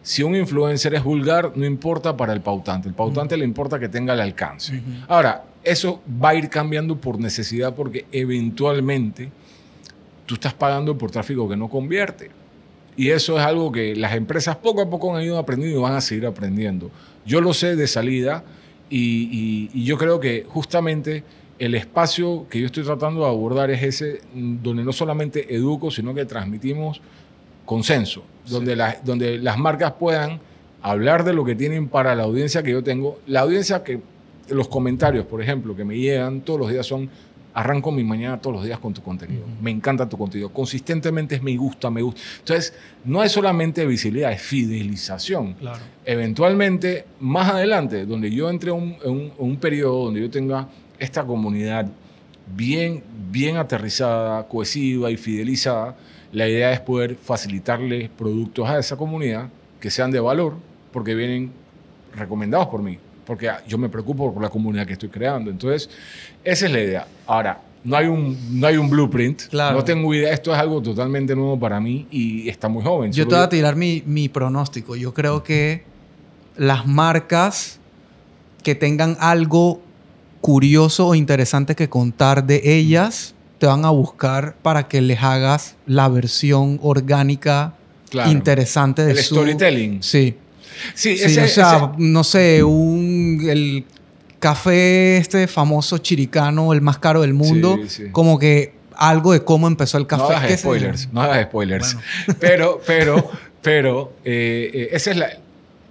Speaker 2: si un influencer es vulgar, no importa para el pautante. El pautante le importa que tenga el alcance. Ahora, eso va a ir cambiando por necesidad porque eventualmente tú estás pagando por tráfico que no convierte. Y eso es algo que las empresas poco a poco han ido aprendiendo y van a seguir aprendiendo. Yo lo sé de salida y, y- y yo creo que justamente el espacio que yo estoy tratando de abordar es ese mm, donde no solamente educo, sino que transmitimos consenso, donde, las- donde las marcas puedan hablar de lo que tienen para la audiencia que yo tengo. La audiencia que los comentarios, por ejemplo, que me llegan todos los días son arranco mi mañana todos los días con tu contenido. Me encanta tu contenido. Consistentemente es me gusta, me gusta. Entonces, no es solamente visibilidad, es fidelización.
Speaker 1: Claro.
Speaker 2: Eventualmente, más adelante, donde yo entre un, en un, en un periodo donde yo tenga esta comunidad bien, bien aterrizada, cohesiva y fidelizada, la idea es poder facilitarle productos a esa comunidad que sean de valor, porque vienen recomendados por mí, porque yo me preocupo por la comunidad que estoy creando. Entonces, esa es la idea. Ahora, no hay un, no hay un blueprint,
Speaker 1: Claro.
Speaker 2: no tengo idea, esto es algo totalmente nuevo para mí y está muy joven.
Speaker 1: Yo te voy a tirar mi, mi pronóstico. Yo creo que las marcas que tengan algo curioso o interesante que contar de ellas te van a buscar para que les hagas la versión orgánica
Speaker 2: Claro.
Speaker 1: interesante de
Speaker 2: El
Speaker 1: su
Speaker 2: storytelling.
Speaker 1: Sí.
Speaker 2: Sí,
Speaker 1: Sí,
Speaker 2: ese-
Speaker 1: o sea,
Speaker 2: ese-
Speaker 1: no sé, un el café este famoso chiricano, el más caro del mundo,
Speaker 2: Sí, sí.
Speaker 1: como que algo de cómo empezó el café.
Speaker 2: No
Speaker 1: ¿Qué
Speaker 2: hagas spoilers, no hagas spoilers. Pero, pero, pero, eh, eh, esa es la,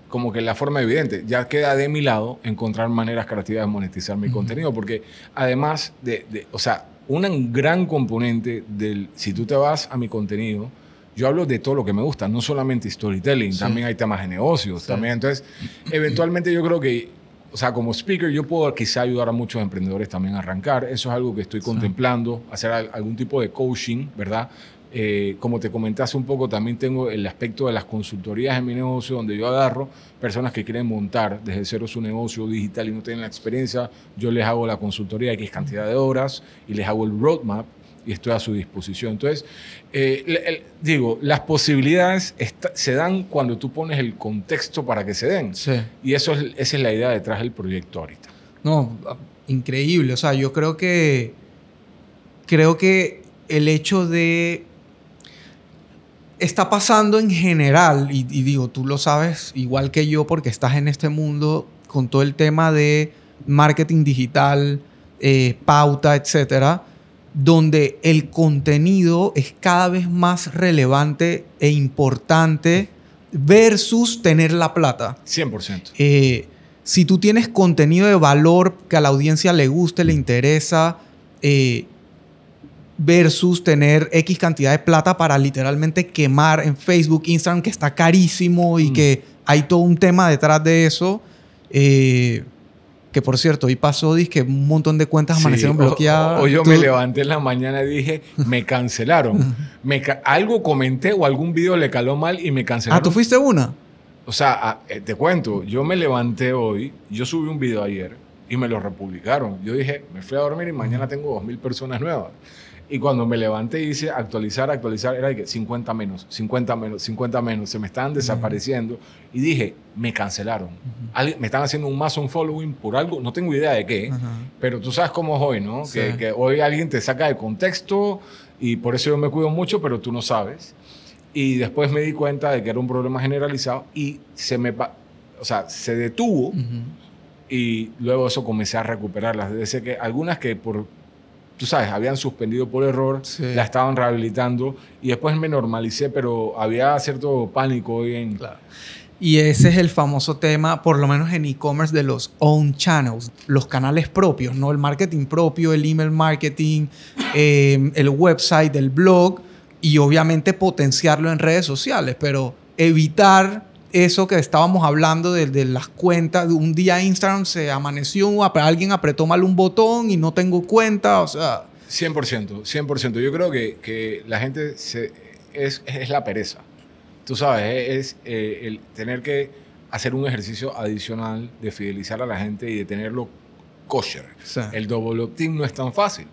Speaker 2: como que la forma evidente. Ya queda de mi lado encontrar maneras creativas de monetizar mi contenido, porque además de, de- o sea, un gran componente del, si tú te vas a mi contenido, yo hablo de todo lo que me gusta, no solamente storytelling,
Speaker 1: Sí.
Speaker 2: también hay temas de negocios,
Speaker 1: Sí.
Speaker 2: también. Entonces, eventualmente yo creo que, o sea, como speaker, yo puedo quizá ayudar a muchos emprendedores también a arrancar. Eso es algo que estoy contemplando, hacer al- algún tipo de coaching, ¿verdad? Eh, como te comenté hace un poco, también tengo el aspecto de las consultorías en mi negocio, donde yo agarro personas que quieren montar desde cero su negocio digital y no tienen la experiencia. Yo les hago la consultoría de X cantidad de horas y les hago el roadmap y estoy a su disposición. Entonces, eh, el- el- digo, las posibilidades se dan cuando tú pones el contexto para que se den.
Speaker 1: Sí.
Speaker 2: Y eso es, esa es la idea detrás del proyecto ahorita.
Speaker 1: No, ah, increíble. O sea, yo creo que. Creo que el hecho de. Está pasando en general, y, y digo, tú lo sabes igual que yo porque estás en este mundo con todo el tema de marketing digital, eh, pauta, etcétera, donde el contenido es cada vez más relevante e importante versus tener la plata.
Speaker 2: 100%.
Speaker 1: Eh, si tú tienes contenido de valor que a la audiencia le guste, le interesa, eh, versus tener X cantidad de plata para literalmente quemar en Facebook, Instagram, que está carísimo y
Speaker 2: Mm.
Speaker 1: que hay todo un tema detrás de eso. eh, que por cierto, hoy pasó, que un montón de cuentas amanecieron bloqueadas.
Speaker 2: o- Hoy yo
Speaker 1: Tú-
Speaker 2: me levanté en la mañana y dije, me cancelaron. Me ca- algo comenté o algún video le caló mal y me cancelaron.
Speaker 1: Ah, tú fuiste una.
Speaker 2: O sea, ah, eh, te cuento, yo me levanté hoy, yo subí un video ayer y me lo republicaron. Yo dije, me fui a dormir y mañana tengo 2.000 personas nuevas. Y cuando me levanté y hice actualizar, actualizar, era de que 50 menos, 50 menos, 50 menos, se me estaban desapareciendo. Y dije, me cancelaron. Alguien- me están haciendo un mass un following por algo, no tengo idea de qué.
Speaker 1: Ajá.
Speaker 2: Pero tú sabes cómo es hoy, ¿no?
Speaker 1: Sí.
Speaker 2: Que, que hoy alguien te saca de contexto y por eso yo me cuido mucho, pero tú no sabes. Y después me di cuenta de que era un problema generalizado y se me, o sea, se detuvo y luego eso comencé a recuperarlas. Desde que algunas que por, tú sabes, habían suspendido por error,
Speaker 1: Sí.
Speaker 2: la estaban rehabilitando y después me normalicé, pero había cierto pánico hoy en...
Speaker 1: Claro. Y ese es el famoso tema, por lo menos en e-commerce, de los own channels, los canales propios, ¿no? El marketing propio, el email marketing, eh, el website, el blog y obviamente potenciarlo en redes sociales, pero evitar eso que estábamos hablando de, de las cuentas. Un día Instagram se amaneció, alguien apretó mal un botón y no tengo cuenta, o sea...
Speaker 2: 100%, 100%. Yo creo que, que la gente se- es, es la pereza. tú sabes, es eh, el tener que hacer un ejercicio adicional de fidelizar a la gente y de tenerlo kosher.
Speaker 1: Sí.
Speaker 2: El double opt-in no es tan fácil.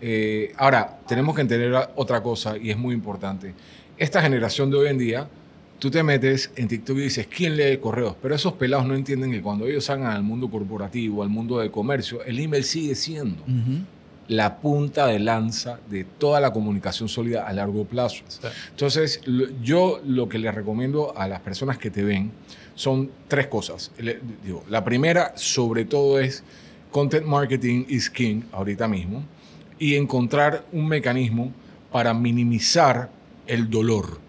Speaker 2: Eh, ahora, tenemos que entender otra cosa y es muy importante. Esta generación de hoy en día, tú te metes en TikTok y dices, ¿quién lee correos? Pero esos pelados no entienden que cuando ellos salgan al mundo corporativo, al mundo de comercio, el email sigue siendo la punta de lanza de toda la comunicación sólida a largo plazo. Entonces, yo lo que le recomiendo a las personas que te ven son tres cosas. Digo, la primera, sobre todo, es content marketing is king ahorita mismo y encontrar un mecanismo para minimizar el dolor,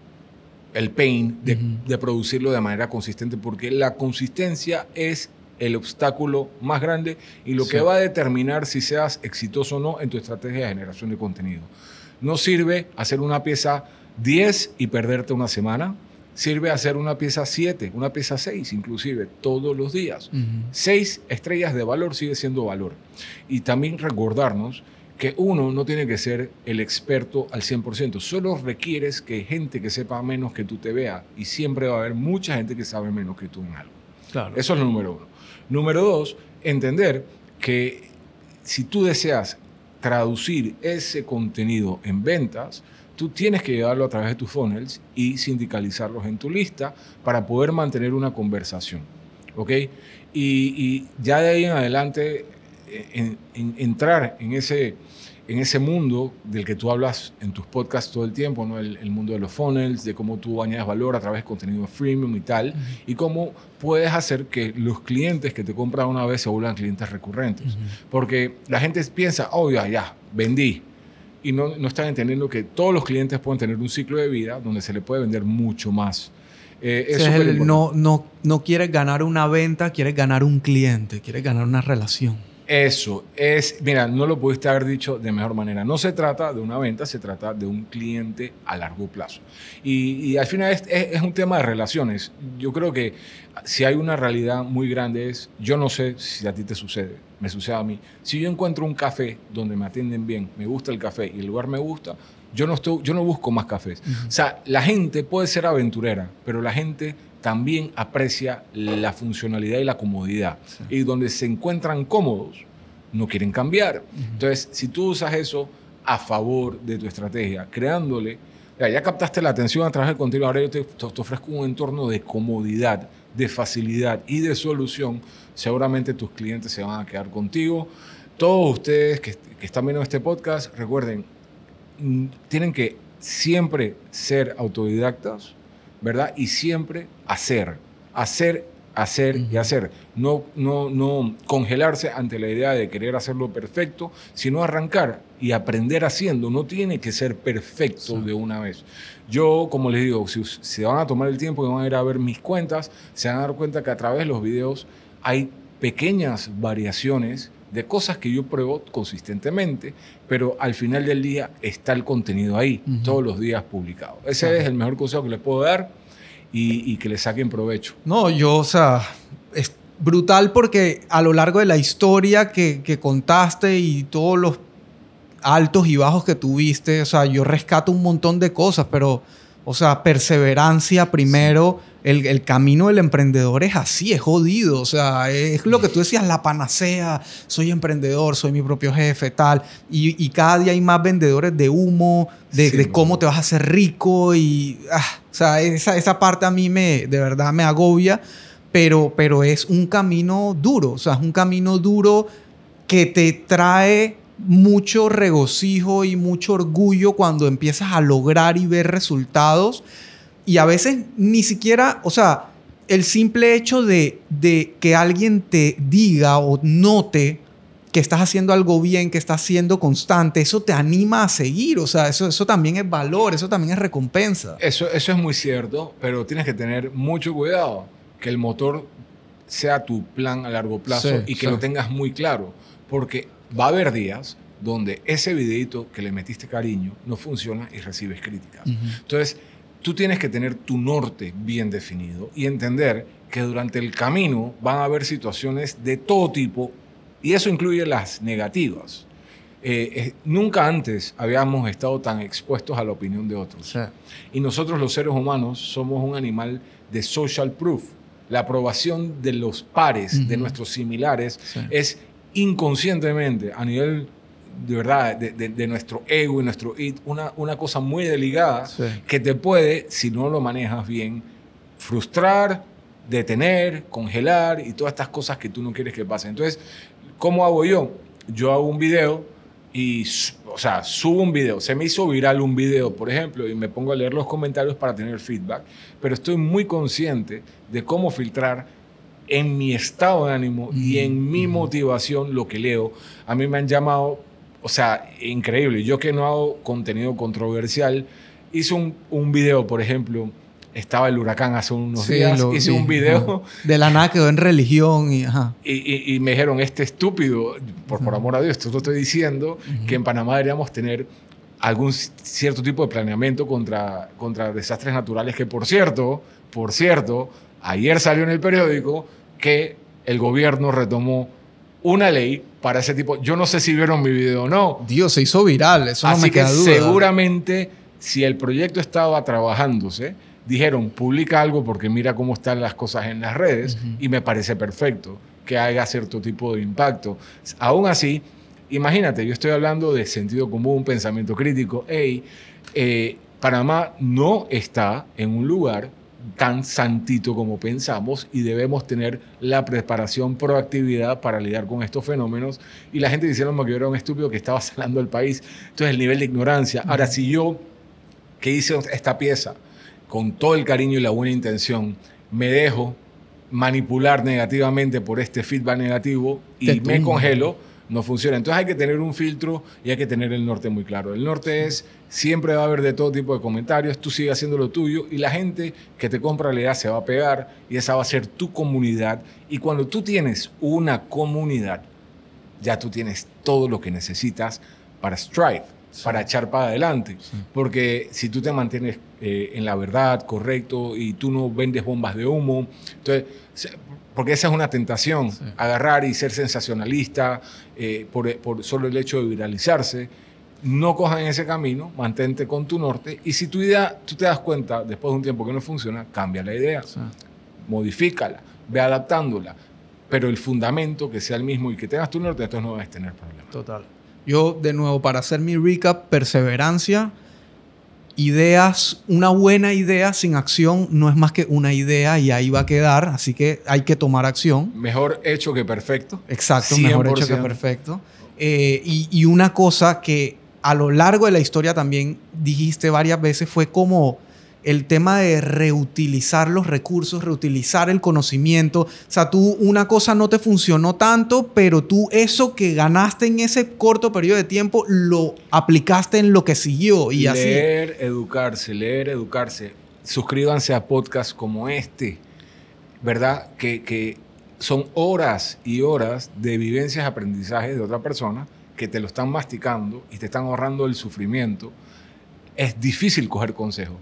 Speaker 2: el pain de, producirlo de manera consistente, porque la consistencia es el obstáculo más grande y lo
Speaker 1: Sí.
Speaker 2: que va a determinar si seas exitoso o no en tu estrategia de generación de contenido. No sirve hacer una pieza 10 y perderte una semana. Sirve hacer una pieza 7, una pieza 6, inclusive, todos los días.
Speaker 1: Ujú.
Speaker 2: Seis estrellas de valor sigue siendo valor. Y también recordarnos que uno no tiene que ser el experto al 100%, solo requieres que gente que sepa menos que tú te vea y siempre va a haber mucha gente que sabe menos que tú en algo.
Speaker 1: Claro.
Speaker 2: Eso es lo número uno. Número dos, entender que si tú deseas traducir ese contenido en ventas, tú tienes que llevarlo a través de tus funnels y sindicalizarlos en tu lista para poder mantener una conversación. ¿Ok? Y, y ya de ahí en adelante, eh, en- en- entrar en ese, en ese mundo del que tú hablas en tus podcasts todo el tiempo, ¿no? el, el mundo de los funnels, de cómo tú añades valor a través de contenido freemium y tal, y cómo puedes hacer que los clientes que te compran una vez se vuelvan clientes recurrentes.
Speaker 1: Ujú.
Speaker 2: Porque la gente piensa, oh, ya, ya, vendí. Y no, no están entendiendo que todos los clientes pueden tener un ciclo de vida donde se le puede vender mucho más. Eh, es
Speaker 1: el- no, no, no quieres ganar una venta, quieres ganar un cliente, quieres ganar una relación.
Speaker 2: Eso es, mira, no lo pudiste haber dicho de mejor manera. No se trata de una venta, se trata de un cliente a largo plazo. Y, y al final es, es- es un tema de relaciones. Yo creo que si hay una realidad muy grande es, yo no sé si a ti te sucede, me sucede a mí. Si yo encuentro un café donde me atienden bien, me gusta el café y el lugar me gusta, yo no, estoy, yo no busco más cafés. O sea, la gente puede ser aventurera, pero la gente también aprecia la funcionalidad y la comodidad. Y donde se encuentran cómodos, no quieren cambiar. Entonces, si tú usas eso a favor de tu estrategia, creándole, ya, ya captaste la atención a través del contenido, ahora yo te, te- ofrezco un entorno de comodidad, de facilidad y de solución, seguramente tus clientes se van a quedar contigo. Todos ustedes que, que están viendo este podcast, recuerden, mm, tienen que siempre ser autodidactas, ¿verdad? Y siempre hacer, hacer, hacer y hacer. No, no, no congelarse ante la idea de querer hacerlo perfecto, sino arrancar y aprender haciendo. No tiene que ser perfecto
Speaker 1: Sí.
Speaker 2: de una vez. Yo, como les digo, si se van a tomar el tiempo y van a ir a ver mis cuentas, se van a dar cuenta que a través de los videos hay pequeñas variaciones de cosas que yo pruebo consistentemente, pero al final del día está el contenido ahí, todos los días publicado. Ese
Speaker 1: Ajá.
Speaker 2: es el mejor consejo que les puedo dar y, y que le saquen provecho.
Speaker 1: No, yo, o sea, es brutal porque a lo largo de la historia que, que contaste y todos los altos y bajos que tuviste, o sea, yo rescato un montón de cosas, pero, o sea, perseverancia primero. El, el camino del emprendedor es así, es jodido. O sea, es lo que tú decías, la panacea. Soy emprendedor, soy mi propio jefe, tal. Y, y cada día hay más vendedores de humo, de,
Speaker 2: Sí,
Speaker 1: de cómo te vas a hacer rico. Y, ah, o sea, esa, esa parte a mí me, de verdad me agobia. Pero, pero es un camino duro. O sea, es un camino duro que te trae mucho regocijo y mucho orgullo cuando empiezas a lograr y ver resultados. Y a veces ni siquiera, o sea, el simple hecho de, de que alguien te diga o note que estás haciendo algo bien, que estás siendo constante, eso te anima a seguir. O sea, eso, eso también es valor, eso también es recompensa.
Speaker 2: Eso, eso es muy cierto, pero tienes que tener mucho cuidado que el motor sea tu plan a largo plazo
Speaker 1: Sí,
Speaker 2: y que
Speaker 1: sí.
Speaker 2: lo tengas muy claro, porque va a haber días donde ese videito que le metiste cariño no funciona y recibes críticas. Entonces, tú tienes que tener tu norte bien definido y entender que durante el camino van a haber situaciones de todo tipo y eso incluye las negativas. eh, eh, nunca antes habíamos estado tan expuestos a la opinión de otros.
Speaker 1: Sí.
Speaker 2: Y nosotros los seres humanos somos un animal de social proof. La aprobación de los pares, de nuestros similares,
Speaker 1: Sí.
Speaker 2: es inconscientemente, a nivel de verdad, de, de- de nuestro ego y nuestro id, una, una cosa muy delicada
Speaker 1: Sí.
Speaker 2: que te puede, si no lo manejas bien, frustrar, detener, congelar y todas estas cosas que tú no quieres que pasen. Entonces, ¿cómo hago yo? Yo hago un video y, o sea, subo un video. Se me hizo viral un video, por ejemplo, y me pongo a leer los comentarios para tener feedback, pero estoy muy consciente de cómo filtrar en mi estado de ánimo y en mi motivación lo que leo. A mí me han llamado, o sea, increíble. Yo que no hago contenido controversial, hice un, un video, por ejemplo, estaba el huracán hace unos
Speaker 1: Sí,
Speaker 2: días,
Speaker 1: lo
Speaker 2: hice
Speaker 1: vi,
Speaker 2: un video.
Speaker 1: De la nada quedó en religión y ajá.
Speaker 2: y, y- y me dijeron, este estúpido, por, por amor a Dios, esto lo estoy diciendo, que en Panamá deberíamos tener algún cierto tipo de planeamiento contra, contra desastres naturales, que por cierto, por cierto, ayer salió en el periódico que el gobierno retomó una ley para ese tipo. Yo no sé si vieron mi video o no.
Speaker 1: Dios, se hizo viral, eso no
Speaker 2: Así
Speaker 1: me
Speaker 2: que
Speaker 1: duda.
Speaker 2: seguramente, si el proyecto estaba trabajándose, dijeron, publica algo porque mira cómo están las cosas en las redes y me parece perfecto que haga cierto tipo de impacto. Aún así, imagínate, yo estoy hablando de sentido común, pensamiento crítico. Hey, eh, Panamá no está en un lugar tan santito como pensamos y debemos tener la preparación, proactividad para lidiar con estos fenómenos. Y la gente diciendo que yo era un estúpido que estaba salando el país. Entonces, el nivel de ignorancia. Ahora, si yo, que hice esta pieza con todo el cariño y la buena intención, me dejo manipular negativamente por este feedback negativo y me congelo, no funciona. Entonces hay que tener un filtro y hay que tener el norte muy claro. El norte es, siempre va a haber de todo tipo de comentarios, tú sigues haciendo lo tuyo y la gente que te compra la idea se va a pegar y esa va a ser tu comunidad. Y cuando tú tienes una comunidad, ya tú tienes todo lo que necesitas para strive, para echar para adelante. Porque si tú te mantienes eh, en la verdad, correcto, y tú no vendes bombas de humo, entonces, porque esa es una tentación, agarrar y ser sensacionalista eh, por, por solo el hecho de viralizarse. No cojan ese camino, mantente con tu norte, y si tu idea, tú te das cuenta después de un tiempo que no funciona, cambia la idea
Speaker 1: Sí.
Speaker 2: modifícala, ve adaptándola, pero el fundamento que sea el mismo y que tengas tu norte, entonces no vas a tener problemas.
Speaker 1: Total. Yo, de nuevo, para hacer mi recap, perseverancia, ideas, una buena idea sin acción no es más que una idea y ahí va a quedar, así que hay que tomar acción.
Speaker 2: Mejor hecho que perfecto.
Speaker 1: Exacto, mejor hecho que
Speaker 2: 100%.
Speaker 1: perfecto. Eh, y, y una cosa que a lo largo de la historia también dijiste varias veces fue como el tema de reutilizar los recursos, reutilizar el conocimiento. O sea, tú una cosa no te funcionó tanto, pero tú eso que ganaste en ese corto periodo de tiempo lo aplicaste en lo que siguió y así.
Speaker 2: leer, educarse, leer, educarse. Suscríbanse a podcasts como este, ¿verdad? Que, que son horas y horas de vivencias, aprendizajes de otra persona que te lo están masticando y te están ahorrando el sufrimiento. Es difícil coger consejo,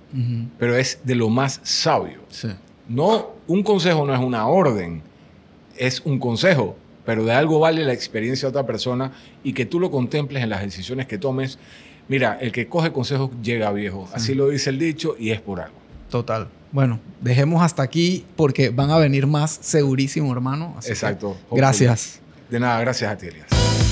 Speaker 2: pero es de lo más sabio.
Speaker 1: sí.
Speaker 2: No, un consejo no es una orden, es un consejo, pero de algo vale la experiencia de otra persona y que tú lo contemples en las decisiones que tomes. Mira, el que coge consejos llega viejo, así lo dice el dicho y es por algo.
Speaker 1: Total. Bueno, dejemos hasta aquí porque van a venir más segurísimo, hermano. Así
Speaker 2: Exacto.
Speaker 1: Gracias.
Speaker 2: De nada, gracias a ti, Elías.